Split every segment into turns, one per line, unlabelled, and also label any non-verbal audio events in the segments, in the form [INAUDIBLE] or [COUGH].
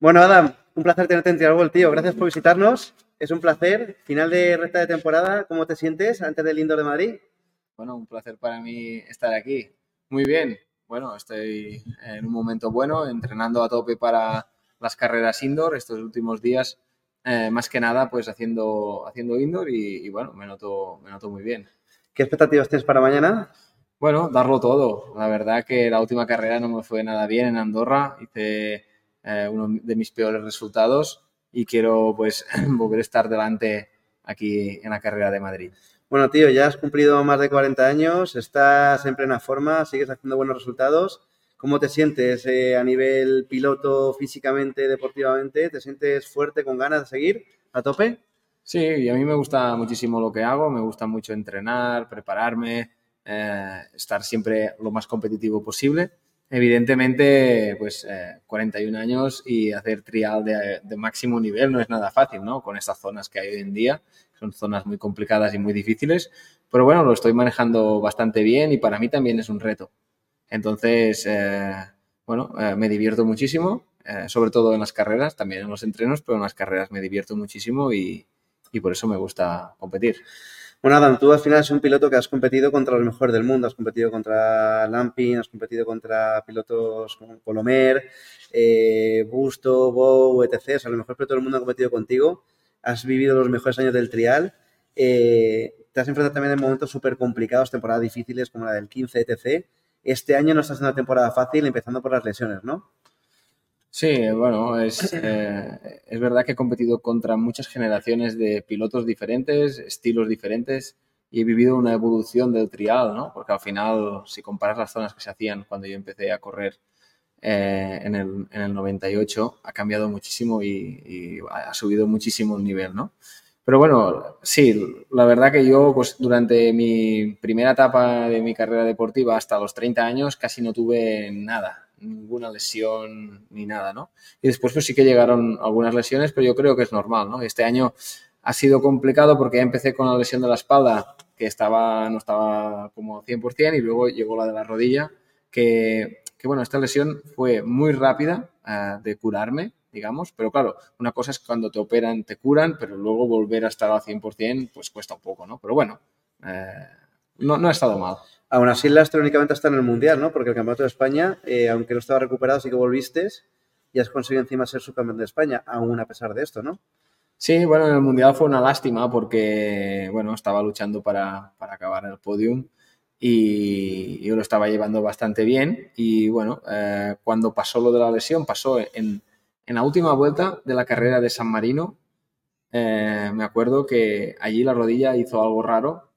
Bueno, Adam, un placer tenerte en Trialgol, tío. Gracias por visitarnos. Es un placer. Final de recta de temporada, ¿cómo te sientes antes del Indoor de Madrid?
Bueno, un placer para mí estar aquí. Muy bien. Bueno, estoy en un momento bueno, entrenando a tope para las carreras indoor estos últimos días. Eh, más que nada, pues haciendo, haciendo indoor y, y, bueno, me noto, me noto muy bien.
¿Qué expectativas tienes para mañana?
Bueno, darlo todo. La verdad que la última carrera no me fue nada bien en Andorra. Hice eh, uno de mis peores resultados y quiero pues [LAUGHS] volver a estar delante aquí en la carrera de Madrid.
Bueno, tío, ya has cumplido más de 40 años, estás en plena forma, sigues haciendo buenos resultados. ¿Cómo te sientes eh, a nivel piloto, físicamente, deportivamente? ¿Te sientes fuerte, con ganas de seguir a tope?
Sí, y a mí me gusta muchísimo lo que hago, me gusta mucho entrenar, prepararme, eh, estar siempre lo más competitivo posible. Evidentemente, pues eh, 41 años y hacer trial de, máximo nivel no es nada fácil, ¿no? Con estas zonas que hay hoy en día, son zonas muy complicadas y muy difíciles, pero bueno, lo estoy manejando bastante bien y para mí también es un reto. Entonces, eh, bueno, eh, me divierto muchísimo, eh, sobre todo en las carreras, también en los entrenos, pero en las carreras me divierto muchísimo y, y por eso me gusta competir.
Bueno, Adam, tú al final eres un piloto que has competido contra los mejores del mundo. Has competido contra Lampin, has competido contra pilotos como Colomer, eh, Busto, Bow, etc. O sea, los mejores pilotos del mundo han competido contigo. Has vivido los mejores años del trial. Eh, te has enfrentado también en momentos súper complicados, temporadas difíciles como la del 15, etc. Este año no estás en una temporada fácil, empezando por las lesiones, ¿no?
Sí, bueno, es, eh, es verdad que he competido contra muchas generaciones de pilotos diferentes, estilos diferentes y he vivido una evolución del trial, ¿no? Porque al final, si comparas las zonas que se hacían cuando yo empecé a correr eh, en, el, en, el, 98, ha cambiado muchísimo y, y, ha subido muchísimo el nivel, ¿no? Pero bueno, sí, la verdad que yo, pues durante mi primera etapa de mi carrera deportiva hasta los 30 años, casi no tuve nada, ninguna lesión ni nada, ¿no? Y después pues sí que llegaron algunas lesiones, pero yo creo que es normal, ¿no? Este año ha sido complicado porque ya empecé con la lesión de la espalda, que estaba, no estaba como 100%, y luego llegó la de la rodilla, que, bueno, esta lesión fue muy rápida uh, de curarme, digamos, pero claro, una cosa es cuando te operan, te curan, pero luego volver a estar al 100% pues cuesta un poco, ¿no? Pero bueno, eh, no ha estado mal.
Aún así, el Lastre únicamente está en el Mundial, ¿no? Porque el Campeonato de España, eh, aunque no estaba recuperado, sí que volviste y has conseguido encima ser subcampeón de España, aún a pesar de esto, ¿no?
Sí, bueno, en el Mundial fue una lástima porque, bueno, estaba luchando para, para acabar el podium y yo lo estaba llevando bastante bien y, bueno, eh, cuando pasó lo de la lesión, pasó en, en la última vuelta de la carrera de San Marino, eh, me acuerdo que allí la rodilla hizo algo raro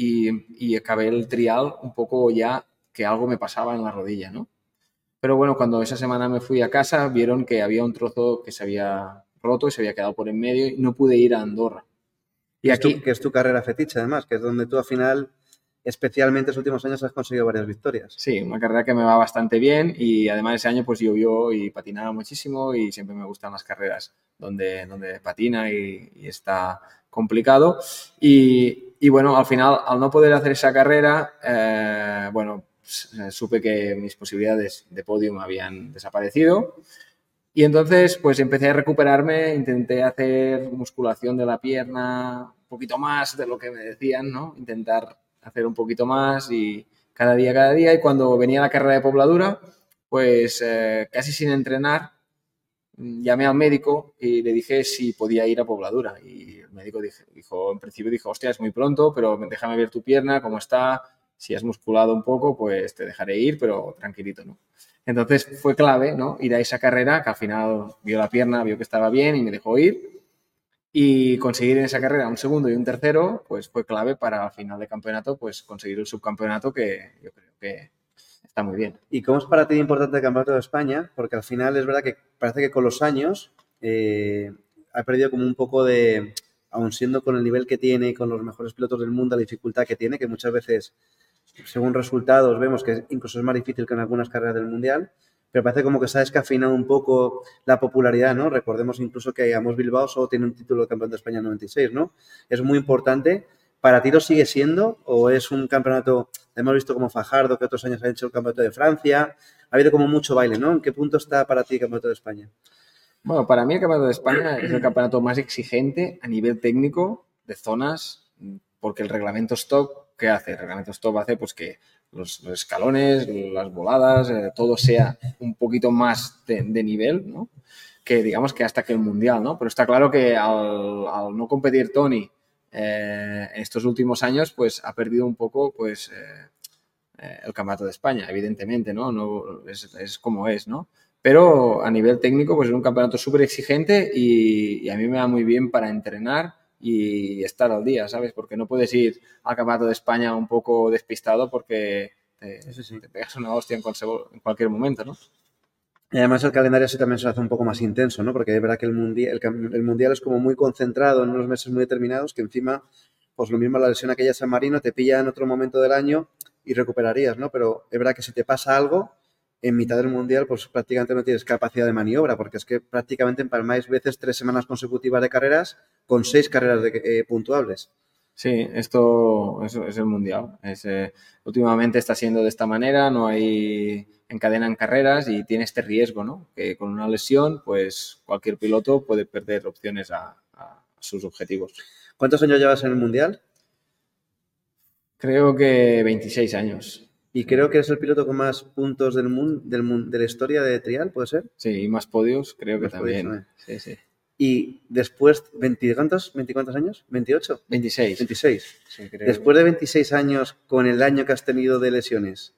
y, y, acabé el trial un poco ya que algo me pasaba en la rodilla, ¿no? Pero bueno, cuando esa semana me fui a casa, vieron que había un trozo que se había roto y se había quedado por en medio y no pude ir a Andorra.
Y aquí... Tu, que es tu carrera fetiche, además, que es donde tú al final, especialmente en los últimos años, has conseguido varias victorias.
Sí, una carrera que me va bastante bien y además ese año pues llovió y patinaba muchísimo y siempre me gustan las carreras donde, donde patina y, y está complicado. Y, bueno, al final, al no poder hacer esa carrera, eh, bueno, supe que mis posibilidades de podium habían desaparecido. Y entonces, pues empecé a recuperarme, intenté hacer musculación de la pierna un poquito más de lo que me decían, ¿no? Intentar hacer un poquito más y cada día, cada día. Y cuando venía la carrera de pobladura, pues eh, casi sin entrenar, llamé al médico y le dije si podía ir a pobladura. Y el médico dijo, dijo, en principio dijo, hostia, es muy pronto, pero déjame ver tu pierna, cómo está. Si has musculado un poco, pues te dejaré ir, pero tranquilito, ¿no? Entonces fue clave, ¿no? Ir a esa carrera, que al final vio la pierna, vio que estaba bien y me dejó ir. Y conseguir en esa carrera un segundo y un tercero, pues fue clave para al final de campeonato, pues conseguir el subcampeonato que yo creo que está muy bien.
¿Y cómo es para ti importante el Campeonato de España? Porque al final es verdad que parece que con los años eh, ha perdido como un poco de, aun siendo con el nivel que tiene, con los mejores pilotos del mundo, la dificultad que tiene, que muchas veces, según resultados, vemos que incluso es más difícil que en algunas carreras del Mundial, pero parece como que se ha descafeinado un poco la popularidad, ¿no? Recordemos incluso que Amos Bilbao solo tiene un título de campeón de España en 96, ¿no? Es muy importante. ¿Para ti lo sigue siendo o es un campeonato, hemos visto como Fajardo, que otros años ha hecho el campeonato de Francia, ha habido como mucho baile, ¿no? ¿En qué punto está para ti el campeonato de España?
Bueno, para mí el Campeonato de España es el campeonato más exigente a nivel técnico de zonas, porque el reglamento stop, ¿qué hace? El reglamento stop hace pues que los, escalones, las voladas, eh, todo sea un poquito más de, nivel, ¿no? Que digamos que hasta que el mundial, ¿no? Pero está claro que al, no competir Tony eh, en estos últimos años, pues ha perdido un poco, pues, eh, el campeonato de España, evidentemente, ¿no? no es, es, como es, ¿no? Pero a nivel técnico, pues es un campeonato súper exigente y, y a mí me va muy bien para entrenar y estar al día, ¿sabes? Porque no puedes ir al Campeonato de España un poco despistado porque te, pegas una hostia en, cualquier momento, ¿no?
Además el calendario así también se hace un poco más intenso, ¿no? Porque es verdad que el mundial, el, mundial es como muy concentrado en unos meses muy determinados que encima, pues lo mismo la lesión aquella San Marino te pilla en otro momento del año y recuperarías, ¿no? Pero es verdad que si te pasa algo, en mitad del mundial, pues prácticamente no tienes capacidad de maniobra, porque es que prácticamente empalmáis veces tres semanas consecutivas de carreras con seis carreras de, eh, puntuables.
Sí, esto es, es el mundial. Es, eh, últimamente está siendo de esta manera, no hay encadenan carreras y tiene este riesgo, ¿no? Que con una lesión, pues cualquier piloto puede perder opciones a, a sus objetivos.
¿Cuántos años llevas en el mundial?
Creo que 26 años.
Y creo que es el piloto con más puntos del mundo, del, de la historia de trial, ¿puede ser?
Sí, y más podios, creo que también. sí, sí.
Y después, ¿20 cuántos, años? ¿28?
26.
26. Después de 26 años, con el año que has tenido de lesiones,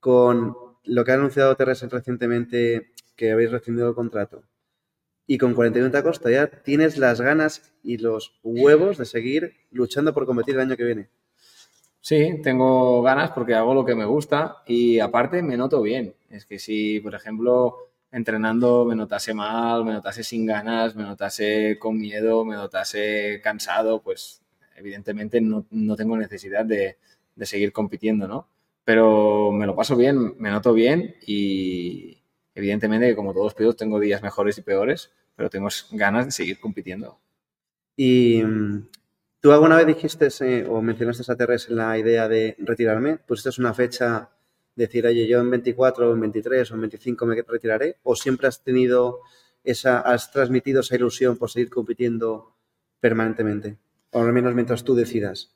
con lo que ha anunciado Teresa recientemente, que habéis recibido el contrato, y con 41 de Acosta, ya tienes las ganas y los huevos de seguir luchando por competir el año que viene.
Sí, tengo ganas porque hago lo que me gusta y aparte me noto bien. Es que si, por ejemplo, entrenando me notase mal, me notase sin ganas, me notase con miedo, me notase cansado, pues evidentemente no, tengo necesidad de, seguir compitiendo, ¿no? Pero me lo paso bien, me noto bien y evidentemente como todos los pilotos tengo días mejores y peores, pero tengo ganas de seguir compitiendo.
Y ¿Tú alguna vez dijiste eh, o mencionaste a Terres la idea de retirarme? Pues esta es una fecha, decir, oye, yo en 24 o en 23 o en 25 me retiraré, o siempre has tenido esa, has transmitido esa ilusión por seguir compitiendo permanentemente, o al menos mientras tú decidas.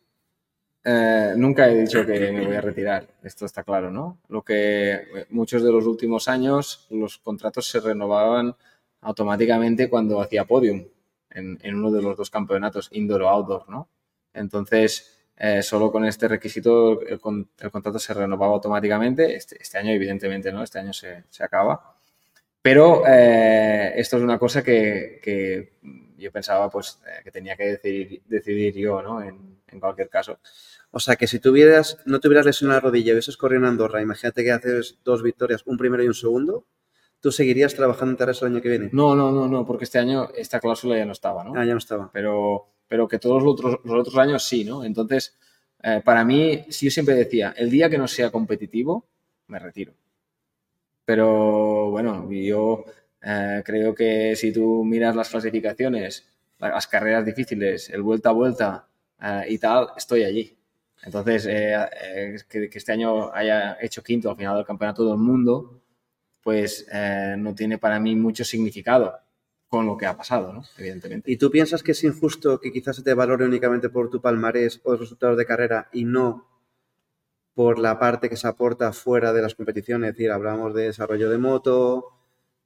Eh, nunca he dicho que me voy a retirar, esto está claro, ¿no? Lo que muchos de los últimos años los contratos se renovaban automáticamente cuando hacía podium en, uno de los dos campeonatos, indoor o outdoor, ¿no? Entonces, eh, solo con este requisito el, contrato se renovaba automáticamente. Este, este, año, evidentemente, ¿no? Este año se, acaba. Pero eh, esto es una cosa que, yo pensaba pues, eh, que tenía que decidir, decidir yo, ¿no? En, cualquier caso.
O sea, que si tuvieras, no tuvieras lesionado la rodilla y hubieses corrido en Andorra, imagínate que haces dos victorias, un primero y un segundo, ¿Tú seguirías trabajando en Terres el año que viene?
No, no, no, no, porque este año esta cláusula ya no estaba, ¿no?
Ah, ya no estaba.
Pero, pero que todos los otros, los otros años sí, ¿no? Entonces, eh, para mí, si yo siempre decía, el día que no sea competitivo, me retiro. Pero bueno, yo eh, creo que si tú miras las clasificaciones, las carreras difíciles, el vuelta a vuelta eh, y tal, estoy allí. Entonces, que, que, este año haya hecho quinto al final del campeonato del mundo, pues eh, no tiene para mí mucho significado con lo que ha pasado, ¿no? Evidentemente.
¿Y tú piensas que es injusto que quizás se te valore únicamente por tu palmarés o resultados de carrera y no por la parte que se aporta fuera de las competiciones? Es decir, hablamos de desarrollo de moto,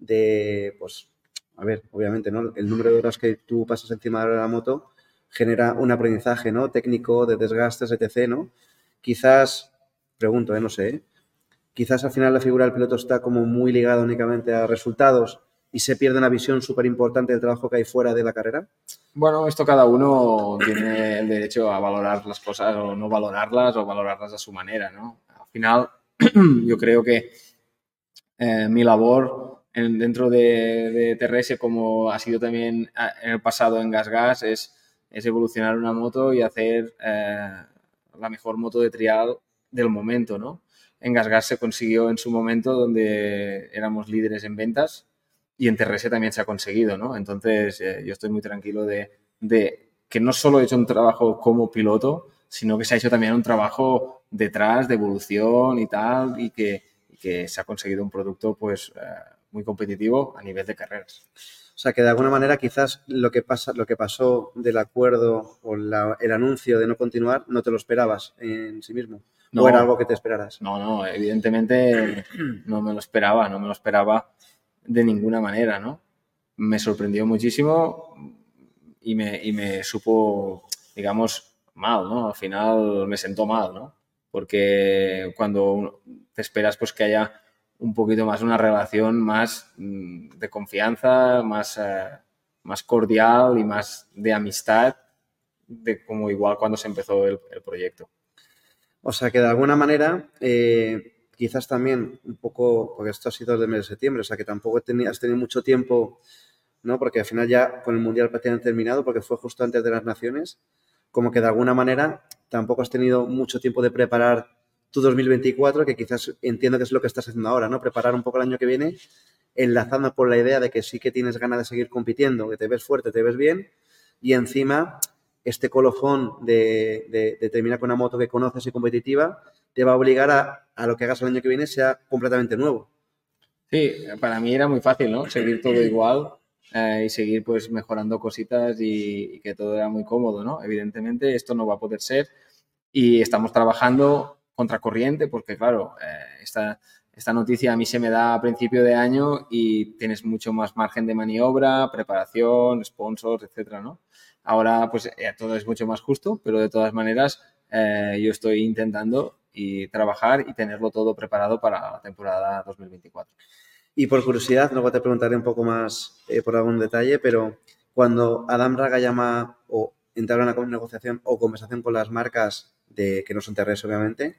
de, pues, a ver, obviamente, ¿no? El número de horas que tú pasas encima de la moto genera un aprendizaje, ¿no? Técnico, de desgastes, etc., ¿no? Quizás, pregunto, ¿eh? No sé, ¿eh? quizás al final la figura del piloto está como muy ligada únicamente a resultados y se pierde una visión súper importante del trabajo que hay fuera de la carrera?
Bueno, esto cada uno tiene el derecho a valorar las cosas o no valorarlas o valorarlas a su manera, ¿no? Al final, [CLEARS THROAT] yo creo que eh, mi labor dentro de, TRS, como ha sido también en el pasado en Gas Gas, es, es evolucionar una moto y hacer eh, la mejor moto de trial del momento, ¿no? en Gasgas se consiguió en su momento donde éramos líderes en ventas y en TRS también se ha conseguido, ¿no? Entonces eh, yo estoy muy tranquilo de, que no solo he hecho un trabajo como piloto, sino que se ha hecho también un trabajo detrás de evolución y tal y que, se ha conseguido un producto pues eh, muy competitivo a nivel de carreras.
O sea, que de alguna manera quizás lo que, pasa, lo que pasó del acuerdo o el anuncio de no continuar no te lo esperabas en sí mismo. No, ¿O era algo que te esperaras?
No, no, evidentemente no me lo esperaba, no me lo esperaba de ninguna manera, ¿no? Me sorprendió muchísimo y me, y me supo, digamos, mal, ¿no? Al final me sentó mal, ¿no? Porque cuando te esperas pues que haya un poquito más una relación más mm, de confianza, más, eh, más cordial y más de amistad, de como igual cuando se empezó el, proyecto.
O sea que de alguna manera, eh, quizás también un poco, porque esto ha sido desde el mes de septiembre, o sea que tampoco has tenido mucho tiempo, ¿no? Porque al final ya con el Mundial prácticamente terminado, porque fue justo antes de las Naciones, como que de alguna manera tampoco has tenido mucho tiempo de preparar tu 2024, que quizás entiendo que es lo que estás haciendo ahora, ¿no? Preparar un poco el año que viene, enlazando por la idea de que sí que tienes ganas de seguir compitiendo, que te ves fuerte, te ves bien, y encima este colofón de, terminar con una moto que conoces y competitiva te va a obligar a, lo que hagas el año que viene sea completamente nuevo.
Sí, para mí era muy fácil, ¿no? Seguir todo igual eh, y seguir pues mejorando cositas y, y, que todo era muy cómodo, ¿no? Evidentemente esto no va a poder ser y estamos trabajando contracorriente, porque claro, eh, esta, esta noticia a mí se me da a principio de año y tienes mucho más margen de maniobra, preparación, sponsors, etcétera, ¿no? Ahora, pues eh, todo es mucho más justo, pero de todas maneras, eh, yo estoy intentando y trabajar y tenerlo todo preparado para la temporada 2024.
Y por curiosidad, luego te preguntaré un poco más por algún detalle, pero cuando Adam Raga llama o entra en una negociación o conversación con las marcas de que no son TRS, obviamente,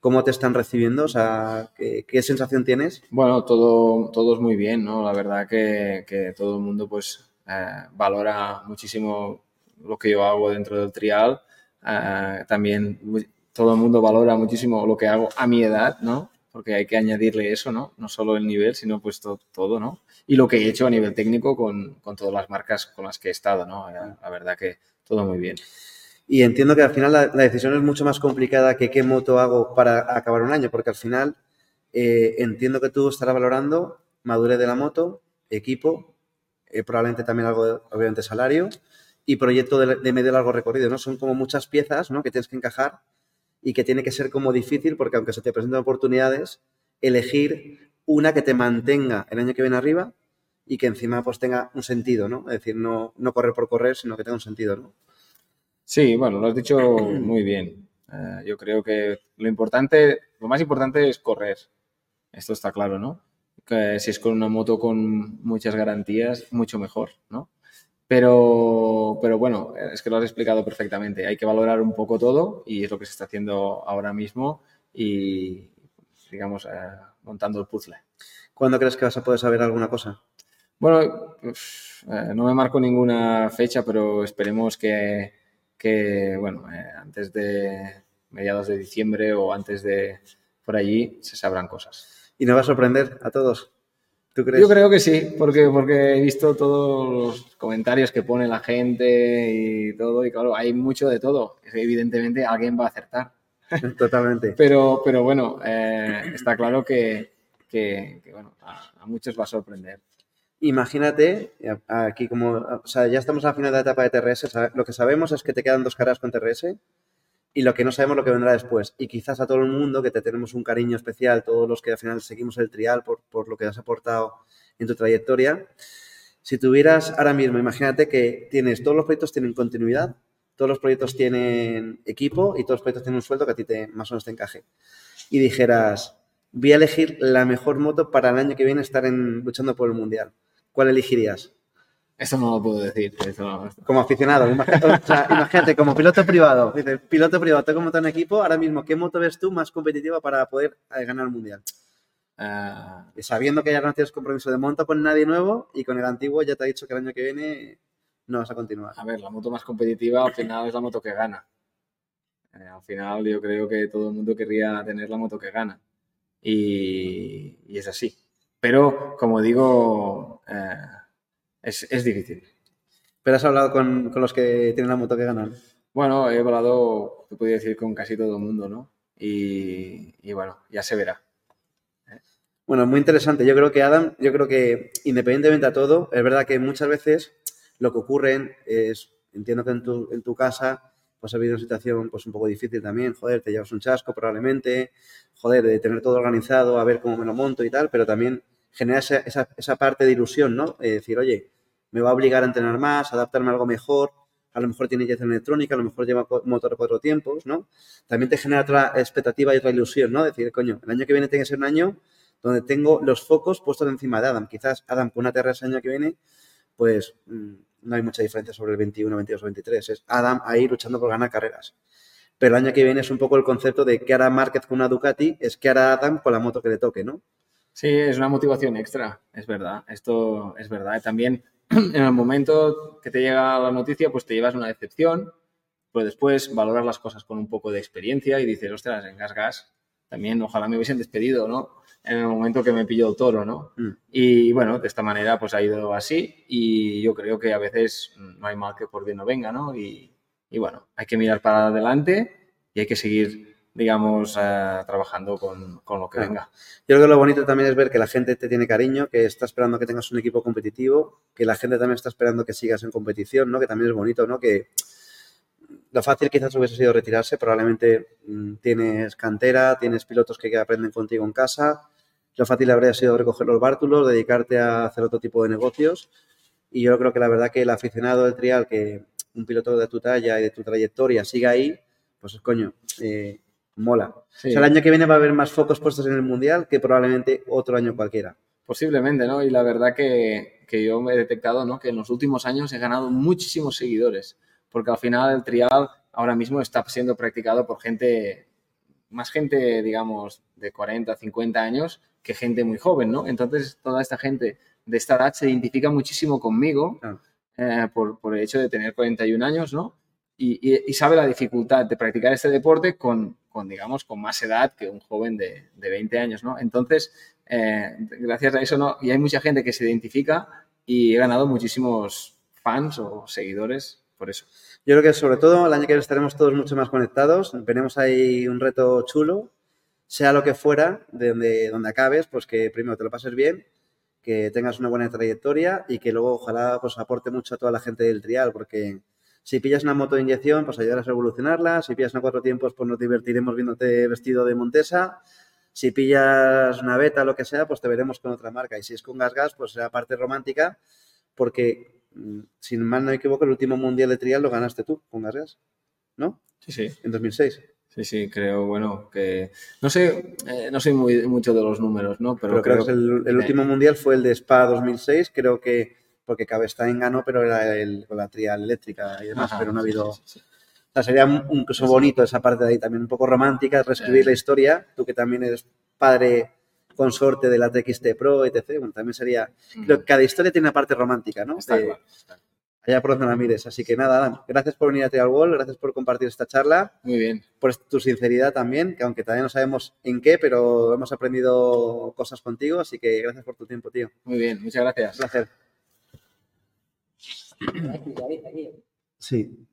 ¿Cómo te están recibiendo? O sea, ¿qué, sensación tienes?
Bueno, todo, todo es muy bien, ¿no? La verdad que, que todo el mundo pues eh, valora muchísimo lo que yo hago dentro del trial. Eh, también todo el mundo valora muchísimo lo que hago a mi edad, ¿no? Porque hay que añadirle eso, ¿no? No solo el nivel, sino pues todo, todo ¿no? Y lo que he hecho a nivel técnico con, con todas las marcas con las que he estado, ¿no? La verdad que todo muy bien.
Y entiendo que al final la, decisión es mucho más complicada que qué moto hago para acabar un año, porque al final eh, entiendo que tú estarás valorando madurez de la moto, equipo, eh, probablemente también algo, obviamente, salario y proyecto de, medio largo recorrido, ¿no? Son como muchas piezas, ¿no? Que tienes que encajar y que tiene que ser como difícil porque aunque se te presenten oportunidades, elegir una que te mantenga el año que viene arriba y que encima pues tenga un sentido, ¿no? Es decir, no, no correr por correr, sino que tenga un sentido, ¿no?
Sí, bueno, lo has dicho muy bien. Eh, yo creo que lo importante, lo más importante es correr. Esto está claro, ¿no? Si es con una moto con muchas garantías, mucho mejor, ¿no? Pero, pero bueno, es que lo has explicado perfectamente. Hay que valorar un poco todo y es lo que se está haciendo ahora mismo y, digamos, eh, montando el puzzle.
¿Cuándo crees que vas a poder saber alguna cosa?
Bueno, pues, eh, no me marco ninguna fecha, pero esperemos que, que, bueno, eh, antes de mediados de diciembre o antes de por allí se sabrán cosas.
¿Y nos va a sorprender a todos?
¿Tú crees? Yo creo que sí, porque, porque he visto todos los comentarios que pone la gente y todo, y claro, hay mucho de todo. Evidentemente alguien va a acertar. [LAUGHS]
Totalmente.
pero, pero bueno, eh, está claro que, que, bueno, a muchos va a sorprender.
Imagínate, aquí como, o sea, ya estamos a final de la etapa de TRS, lo que sabemos es que te quedan dos carreras con TRS y lo que no sabemos lo que vendrá después. Y quizás a todo el mundo que te tenemos un cariño especial, todos los que al final seguimos el trial por, por lo que has aportado en tu trayectoria, si tuvieras ahora mismo, imagínate que tienes, todos los proyectos tienen continuidad, todos los proyectos tienen equipo y todos los proyectos tienen un sueldo que a ti te, más o menos te encaje. Y dijeras, voy a elegir la mejor moto para el año que viene estar en, luchando por el Mundial. ¿Cuál elegirías?
Eso no lo puedo decir.
Como aficionado, [LAUGHS] imagínate, como piloto privado. Dice, piloto privado, tengo moto en equipo, ahora mismo, ¿qué moto ves tú más competitiva para poder eh, ganar el Mundial? Ah. sabiendo que ya no tienes compromiso de monto con nadie nuevo y con el antiguo ya te ha dicho que el año que viene no vas a continuar.
A ver, la moto más competitiva al final es la moto que gana. Eh, al final yo creo que todo el mundo querría tener la moto que gana y, es así. Pero, como digo, eh, es, es, difícil.
¿Pero has hablado con, con, los que tienen la moto que ganan?
Bueno, he hablado, te podría decir, con casi todo el mundo, ¿no? Y, y bueno, ya se verá.
Bueno, muy interesante. Yo creo que Adam, yo creo que independientemente a todo, es verdad que muchas veces lo que ocurre es, entiendo que en tu, en tu casa pues ha habido una situación pues un poco difícil también, joder, te llevas un chasco probablemente, joder, de tener todo organizado, a ver cómo me lo monto y tal, pero también genera esa, esa, esa parte de ilusión, ¿no? Eh, decir, oye, me va a obligar a entrenar más, a adaptarme a algo mejor, a lo mejor tiene inyección electrónica, a lo mejor lleva motor de cuatro tiempos, ¿no? También te genera otra expectativa y otra ilusión, ¿no? Decir, coño, el año que viene tiene que ser un año donde tengo los focos puestos encima de Adam. Quizás Adam con una TRS el año que viene, pues mm, no hay mucha diferencia sobre el 21, 22 o 23. Es Adam ahí luchando por ganar carreras. Pero el año que viene es un poco el concepto de qué hará Márquez con una Ducati, es qué hará Adam con la moto que le toque, ¿no?
Sí, es una motivación extra, es verdad. Esto es verdad. También [CLEARS THROAT] en el momento que te llega la noticia, pues te llevas una decepción, pero después valoras las cosas con un poco de experiencia y dices, ostras, en gas gas, también ojalá me hubiesen despedido, ¿no? En el momento que me pilló el toro, ¿no?
Mm.
Y bueno, de esta manera pues ha ido así y yo creo que a veces no hay mal que por bien no venga, ¿no? Y, y bueno, hay que mirar para adelante y hay que seguir, digamos, eh, trabajando con, con lo que
Claro.
venga.
Yo creo que lo bonito también es ver que la gente te tiene cariño, que está esperando que tengas un equipo competitivo, que la gente también está esperando que sigas en competición, ¿no? Que también es bonito, ¿no? Que lo fácil quizás hubiese sido retirarse, probablemente mm, tienes cantera, tienes pilotos que aprenden contigo en casa, lo fácil habría sido recoger los bártulos, dedicarte a hacer otro tipo de negocios y yo creo que la verdad que el aficionado del trial, que un piloto de tu talla y de tu trayectoria siga ahí, pues coño, eh, mola.
Sí.
O sea, el año que viene va a haber más focos puestos en el Mundial que probablemente otro año cualquiera.
Posiblemente, ¿no? Y la verdad que, que yo me he detectado, ¿no? Que en los últimos años he ganado muchísimos seguidores, porque al final el trial ahora mismo está siendo practicado por gente, más gente, digamos, de 40, 50 años que gente muy joven, ¿no? Entonces toda esta gente de esta edad se identifica muchísimo conmigo eh, por, por el hecho de tener 41 años, ¿no? Y, sabe la dificultad de practicar este deporte con, con, digamos, con más edad que un joven de, de 20 años, ¿no? Entonces, eh, gracias a eso, ¿no? Y hay mucha gente que se identifica y he ganado muchísimos fans o seguidores por eso.
Yo creo que sobre todo el año que viene estaremos todos mucho más conectados. Tenemos ahí un reto chulo, sea lo que fuera, de donde, donde acabes, pues que primero te lo pases bien, que tengas una buena trayectoria y que luego ojalá pues aporte mucho a toda la gente del trial, porque si pillas una moto de inyección, pues ayudarás a evolucionarla, si pillas una cuatro tiempos, pues nos divertiremos viéndote vestido de Montesa, si pillas una beta, lo que sea, pues te veremos con otra marca, y si es con gas gas, pues será parte romántica, porque mm, si mal no me equivoco, el último mundial de trial lo ganaste tú con gas gas, ¿no?
Sí, sí.
En 2006.
Sí, sí, creo, bueno, que no sé, eh, no sé muy, mucho de los números, ¿no? Pero,
Pero, creo que el, el
eh,
último mundial fue el de Spa 2006, creo que porque Cabestein ganó, pero era el, con la trial eléctrica y demás,
Ajá,
pero no ha habido...
sí, sí, sí.
O sea, sería un- un- bonito esa parte de ahí también, un poco romántica, reescribir la historia. Tú que también eres padre consorte de la TXT Pro, etc. Bueno, también sería... Creo que cada historia tiene una parte romántica, ¿no?
Está
De-
claro, está.
allá por donde la mires. Así que nada, Adam, gracias por venir a Trial Wall, gracias por compartir esta charla,
Muy bien.
por tu sinceridad también, que aunque todavía no sabemos en qué, pero hemos aprendido cosas contigo, así que gracias por tu tiempo, tío.
Muy bien, muchas gracias.
Un placer. [CLEARS THROAT] Sí.